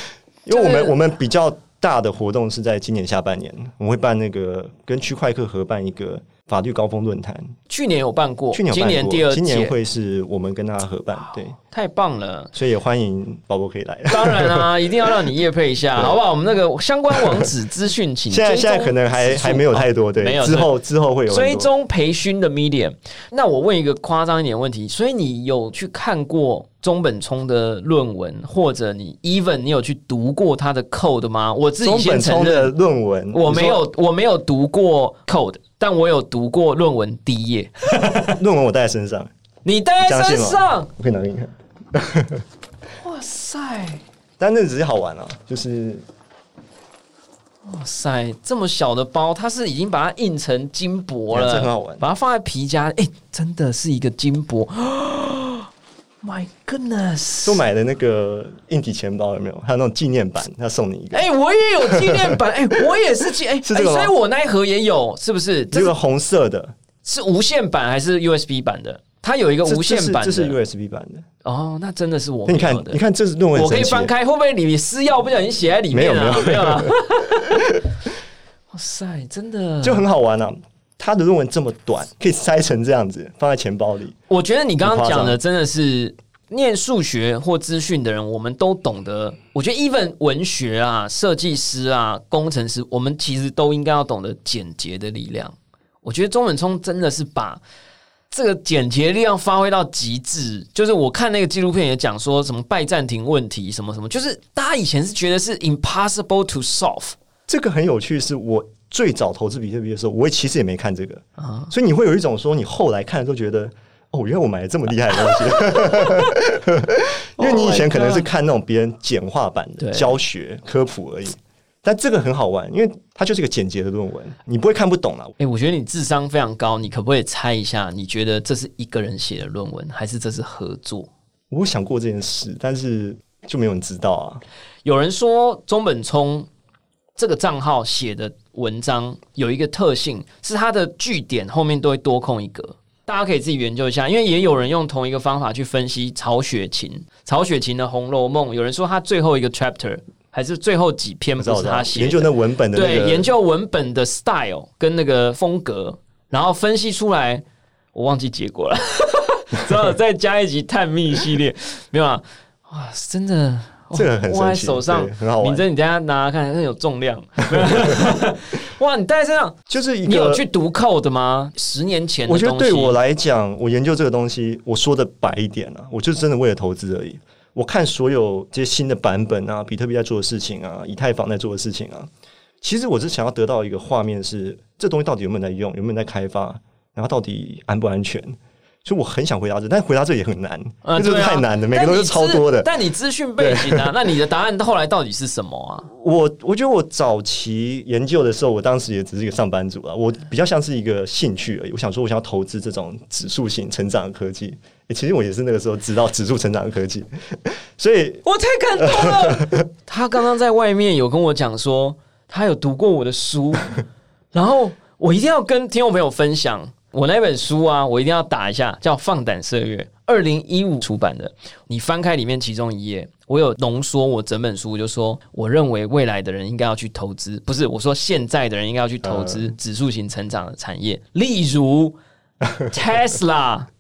因为我们我们比较大的活动是在今年下半年，我们会办那个跟区块客合办一个。法律高峰论坛去年有办过，去年今年第二今年会是我们跟他合办，对，太棒了，所以也欢迎宝宝可以来。当然啊，一定要让你夜配一下，好不好？我们那个相关网址资讯，请现在现在可能还还没有太多，对，没有之后之后会有追踪培训的 medium。那我问一个夸张一点问题，所以你有去看过中本聪的论文，或者你 even 你有去读过他的 code 吗？我自己先承认论文，我没有我没有读过 code。但我有读过论文第一页，论文我带在身上，你带在身上，我可以拿给你看。哇塞！但那只是好玩啊，就是哇塞，这么小的包，它是已经把它印成金箔了，这很好玩。把它放在皮夹，哎，真的是一个金箔。My goodness！都买的那个硬体钱包有没有？还有那种纪念版，他送你一个。哎，我也有纪念版，哎，我也是纪，哎，是这个所以我那一盒也有，是不是？这个红色的，是无线版还是 USB 版的？它有一个无线版，这是 USB 版的。哦，那真的是我。你看，你看，这是论文，我可以翻开，会不会你私钥不小心写在里面？没有，没有，没有了。哇塞，真的就很好玩啊！他的论文这么短，可以塞成这样子，放在钱包里。我觉得你刚刚讲的真的是念数学或资讯的人，我们都懂得。我觉得，even 文学啊、设计师啊、工程师，我们其实都应该要懂得简洁的力量。我觉得钟本聪真的是把这个简洁力量发挥到极致。就是我看那个纪录片也讲说什么拜占庭问题什么什么，就是大家以前是觉得是 impossible to solve。这个很有趣，是我。最早投资比特币的时候，我其实也没看这个，所以你会有一种说，你后来看的都觉得，哦，原来我买了这么厉害的东西，因为你以前可能是看那种别人简化版的教学科普而已，但这个很好玩，因为它就是一个简洁的论文，你不会看不懂了。哎，我觉得你智商非常高，你可不可以猜一下？你觉得这是一个人写的论文，还是这是合作？我想过这件事，但是就没有人知道啊。有人说中本聪。这个账号写的文章有一个特性，是它的句点后面都会多空一格，大家可以自己研究一下。因为也有人用同一个方法去分析曹雪芹，曹雪芹的《红楼梦》，有人说他最后一个 chapter 还是最后几篇不是他写，研究那文本的对，研究文本的 style 跟那个风格，然后分析出来，我忘记结果了，之后再加一集探秘系列，没有啊？哇，真的。这个很神奇，手上很好玩。你这你等下拿看，很有重量。哇，你戴在身上就是一个。你有去读 code 吗？十年前，我觉得对我来讲，我研究这个东西，我说的白一点啊，我就真的为了投资而已。我看所有这些新的版本啊，比特币在做的事情啊，以太坊在做的事情啊，其实我是想要得到一个画面，是这东西到底有没有在用，有没有在开发，然后到底安不安全。所以我很想回答这，但回答这也很难，因呃，为这太难了，每个都是超多的。但你资讯背景啊，那你的答案后来到底是什么啊？我我觉得我早期研究的时候，我当时也只是一个上班族啊，我比较像是一一个兴趣而已。我想说，我想要投资这种指数型成长的科技。诶其实我也是那个时候知道指数成长的科技，所以我太感动了。他刚刚在外面有跟我讲说，他有读过我的书，然后我一定要跟听众朋友分享我那本书啊，我一定要打一下，叫《放胆射月》，二零一五出版的。你翻开里面其中一页，我有浓缩我整本书，就说我认为未来的人应该要去投资，不是我说现在的人应该要去投资指数型成长的产业，例如 Tesla。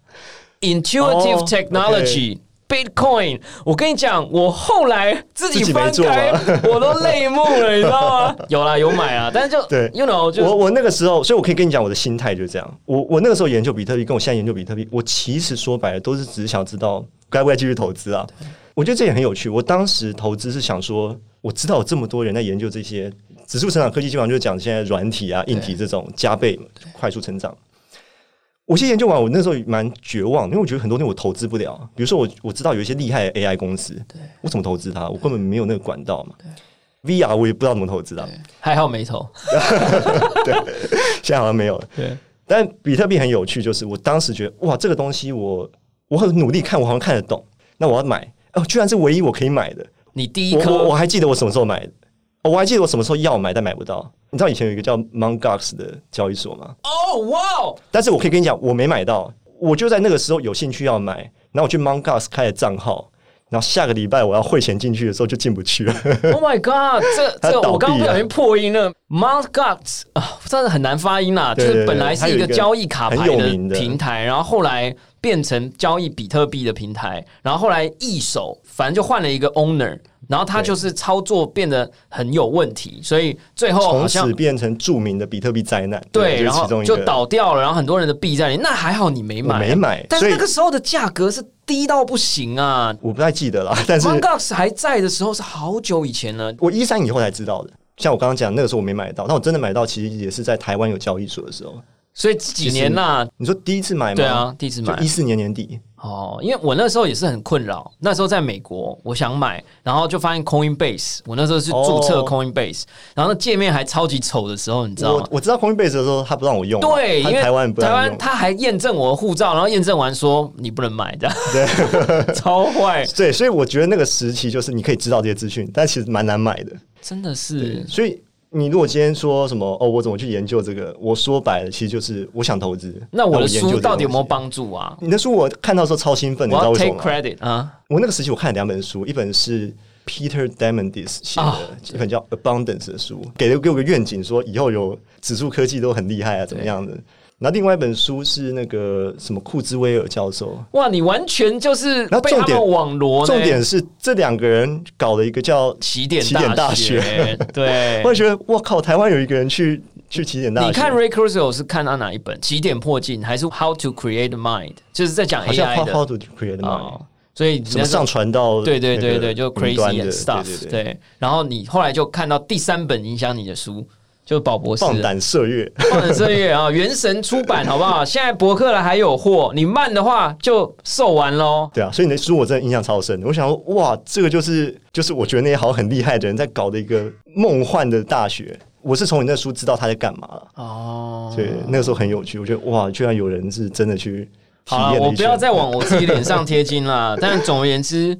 Intuitive 哦 Technology、Bitcoin，我跟你讲，我后来自己翻开，我都泪目了，你知道吗？有啦，有买啊，但是就对，you know，就我我那个时候，所以我可以跟你讲我的心态就是这样。我我那个时候研究比特币，跟我现在研究比特币，我其实说白了都是只是想知道该不该继续投资啊。我觉得这也很有趣。我当时投资是想说，我知道有这么多人在研究这些指数成长科技，基本上就是讲现在软体啊、硬体这种加倍快速成长。我先研究完，我那时候蛮绝望，因为我觉得很多东西我投资不了。比如说我我知道有一些厉害的 AI 公司，对我怎么投资它？我根本没有那个管道嘛。VR 我也不知道怎么投资啊，还好没投。对现在好像没有了。对，但比特币很有趣，就是我当时觉得哇，这个东西我我很努力看，我好像看得懂，那我要买哦，居然是唯一我可以买的。你第一颗我还记得我什么时候买的，哦我还记得我什么时候要买但买不到。你知道以前有一个叫 Mongox 的交易所吗？哦，哇哦，但是我可以跟你讲，我没买到，我就在那个时候有兴趣要买，然后我去 Mongox 开了账号。然后下个礼拜我要汇钱进去的时候就进不去了，Oh my God！这 它这我刚刚不小心破音了，Mount Gox 啊，真的很难发音啦。就是本来是一个个交易卡牌的平台，然后后来变成交易比特币的平台，然后后来易手，反正就换了一个 owner，然后他就是操作变得很有问题，所以最后好从像此变成著名的比特币灾难。对，然后就倒掉了，然后很多人的币在里，那还好你没我买，没买，但是那个时候的价格是低到不行啊。我不太记得了。但是 g o x 还在的时候是好久以前了，我一三以后才知道的。像我刚刚讲，那个时候我没买到，但我真的买到，其实也是在台湾有交易所的时候。所以几年啦、你说第一次买吗？对啊，第一次买一四年年底。哦，因为我那时候也是很困扰，那时候在美国，我想买，然后就发现 Coinbase，我那时候是注册哦 Coinbase，、然后那界面还超级丑的时候，你知道吗？我我知道 Coinbase 的时候，他不让我用嘛，对，因为他台湾不台。湾他还验证我的护照，然后验证完说你不能买这样，对，超坏，对，所以我觉得那个时期就是你可以知道这些资讯，但其实蛮难买的。真的是所以你如果今天说什么哦，我怎么去研究这个？我说白了，其实就是我想投资。那我的研究到底有没有？帮助啊？你的书我看到的时候超兴奋，你知道为什么吗？credit 啊，我那个时期我看了两本书，一本是 Peter Diamandis 写的，啊一本叫《Abundance》的书，给了给我个愿景，说以后有指数科技都很厉害啊，怎么样的。然后另外一本书是那个什么库兹威尔教授，哇，你完全就是被他然后重点们网罗，重点是这两个人搞了一个叫起点起点大学，对。我，也觉得我靠，台湾有一个人去去起点大学，你看 Ray Kurzweil 是看到哪一本？起点破镜还是 How to Create Mind？就是在讲 AI How 的。How to Create Mind，、哦，所以怎么上传到对对对对，就 Crazy and Stuff，对。然后你后来就看到第三本影响你的书，就是宝博士放胆射月。放胆射月啊，原神出版好不好？现在博客了还有货，你慢的话就售完喽。对啊，所以你的书我真的印象超深。我想说，哇，这个就是就是我觉得那些好像很厉害的人在搞的一个梦幻的大学。我是从你那书知道他在干嘛了，哦，对那个时候很有趣。我觉得哇，居然有人是真的去体好了，验了一圈我不要再往我自己脸上贴金了。但总而言之，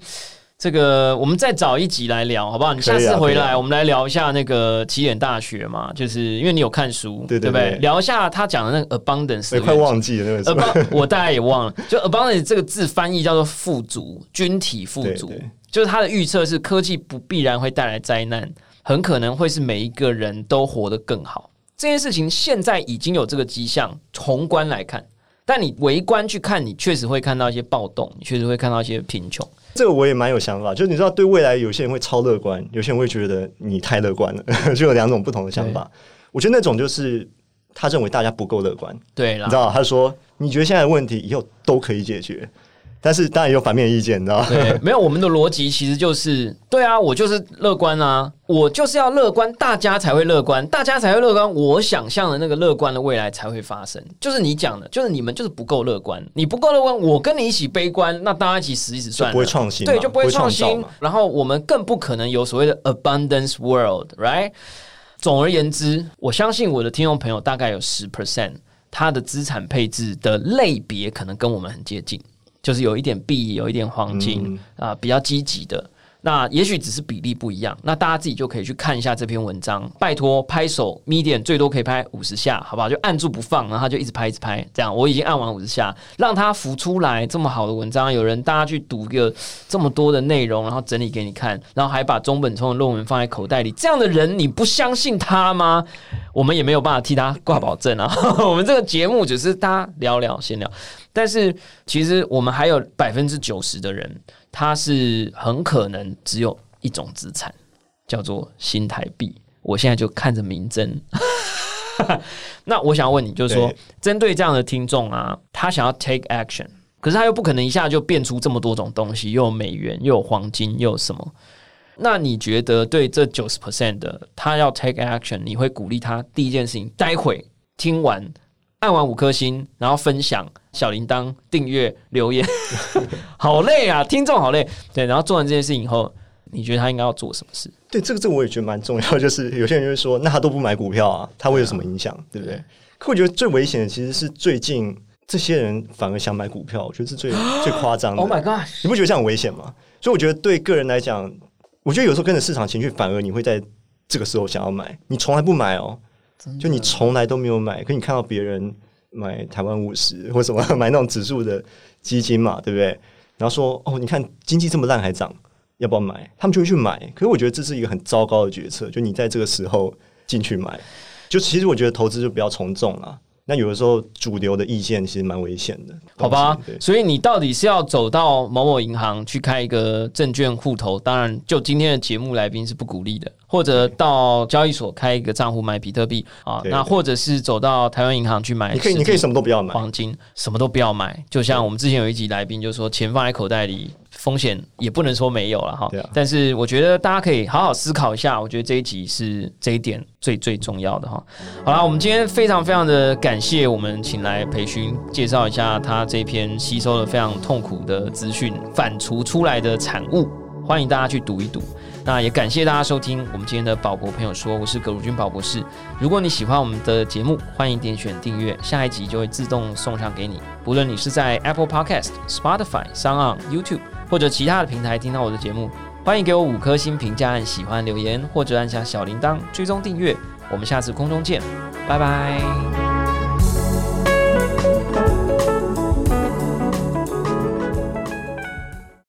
这个我们再找一集来聊，好不好？你下次回来，我们来聊一下那个起点大学嘛，就是因为你有看书，不对？对对对聊一下他讲的那个 abundance，快忘记了那个。abund，我大概也忘了。就 abundance 这个字翻译叫做富足，均体富足就是他的预测是科技不必然会带来灾难，很可能会是每一个人都活得更好。这件事情现在已经有这个迹象，宏观来看。但你围观去看，你确实会看到一些暴动，你确实会看到一些贫穷。这个我也蛮有想法，就是你知道，对未来有些人会超乐观，有些人会觉得你太乐观了，就有两种不同的想法。我觉得那种就是他认为大家不够乐观，对啦你知，道，他说你觉得现在的问题以后都可以解决，但是当然也有反面意见，你知道吗？对，没有我们的逻辑其实就是，对啊，我就是乐观啊，我就是要乐观，大家才会乐观，大家才会乐观，我想象的那个乐观的未来才会发生。就是你讲的，就是你们就是不够乐观，你不够乐观，我跟你一起悲观，那大家一起死一死算了，不会创新嘛，对，就不会创新。然后我们更不可能有所谓的 abundance world，right？总而言之，我相信我的听众朋友大概有十 percent，他的资产配置的类别可能跟我们很接近，就是有一点币，有一点黄金啊、比较积极的。那也许只是比例不一样，那大家自己就可以去看一下这篇文章。拜托，拍手 median 最多可以拍五十下，好不好？就按住不放，然后他就一直拍，一直拍，这样我已经按完五十下，让它浮出来。这么好的文章，有人大家去读个这么多的内容，然后整理给你看，然后还把中本聪的论文放在口袋里，这样的人你不相信他吗？我们也没有办法替他挂保证啊。我们这个节目只是大家聊聊闲聊，但是其实我们还有百分之九十的人，他是很可能只有一种资产，叫做新台币。我现在就看着明真。那我想问你，就是说，针对这样的听众啊，他想要 take action，可是他又不可能一下就变出这么多种东西，又有美元，又有黄金，又有什么？那你觉得对这九十 percent 的他要 take action，你会鼓励他第一件事情，待会听完按完五颗星，然后分享小铃铛、订阅、留言，好累啊，听众好累。对，然后做完这件事情以后，你觉得他应该要做什么事？对，这个这个我也觉得蛮重要，就是有些人就会说，那他都不买股票啊，他会有什么影响，对不对？可我觉得最危险的其实是最近这些人反而想买股票，我觉得是最最夸张的。Oh my god！你不觉得这样很危险吗？所以我觉得对个人来讲，我觉得有时候跟着市场情绪，反而你会在这个时候想要买，你从来不买哦，就你从来都没有买，可你看到别人买台湾五十或什么买那种指数的基金嘛，对不对？然后说哦，你看经济这么烂还涨，要不要买？他们就会去买。可是我觉得这是一个很糟糕的决策，就你在这个时候进去买，就其实我觉得投资就比较从众啦。那有的时候主流的意见其实蛮危险的，好吧所以你到底是要走到某某银行去开一个证券户头？当然，就今天的节目来宾是不鼓励的，或者到交易所开一个账户买比特币啊，那或者是走到台湾银行去买你可以你可以什么都不要买，黄金，什么都不要买。就像我们之前有一集来宾就说，钱放在口袋里，风险也不能说没有了哈对啊。但是我觉得大家可以好好思考一下，我觉得这一集是这一点最最重要的哈。好啦，我们今天非常非常的感谢我们请来培训介绍一下他这篇吸收了非常痛苦的资讯反刍出来的产物，欢迎大家去读一读。那也感谢大家收听我们今天的宝博朋友说，我是葛如君宝博士。如果你喜欢我们的节目，欢迎点选订阅，下一集就会自动送上给你。不论你是在 Apple Podcast、Spotify、s o n YouTube 或者其他的平台听到我的节目，欢迎给我五颗星评价、按喜欢留言，或者按下小铃铛追踪订阅。我们下次空中见，拜拜。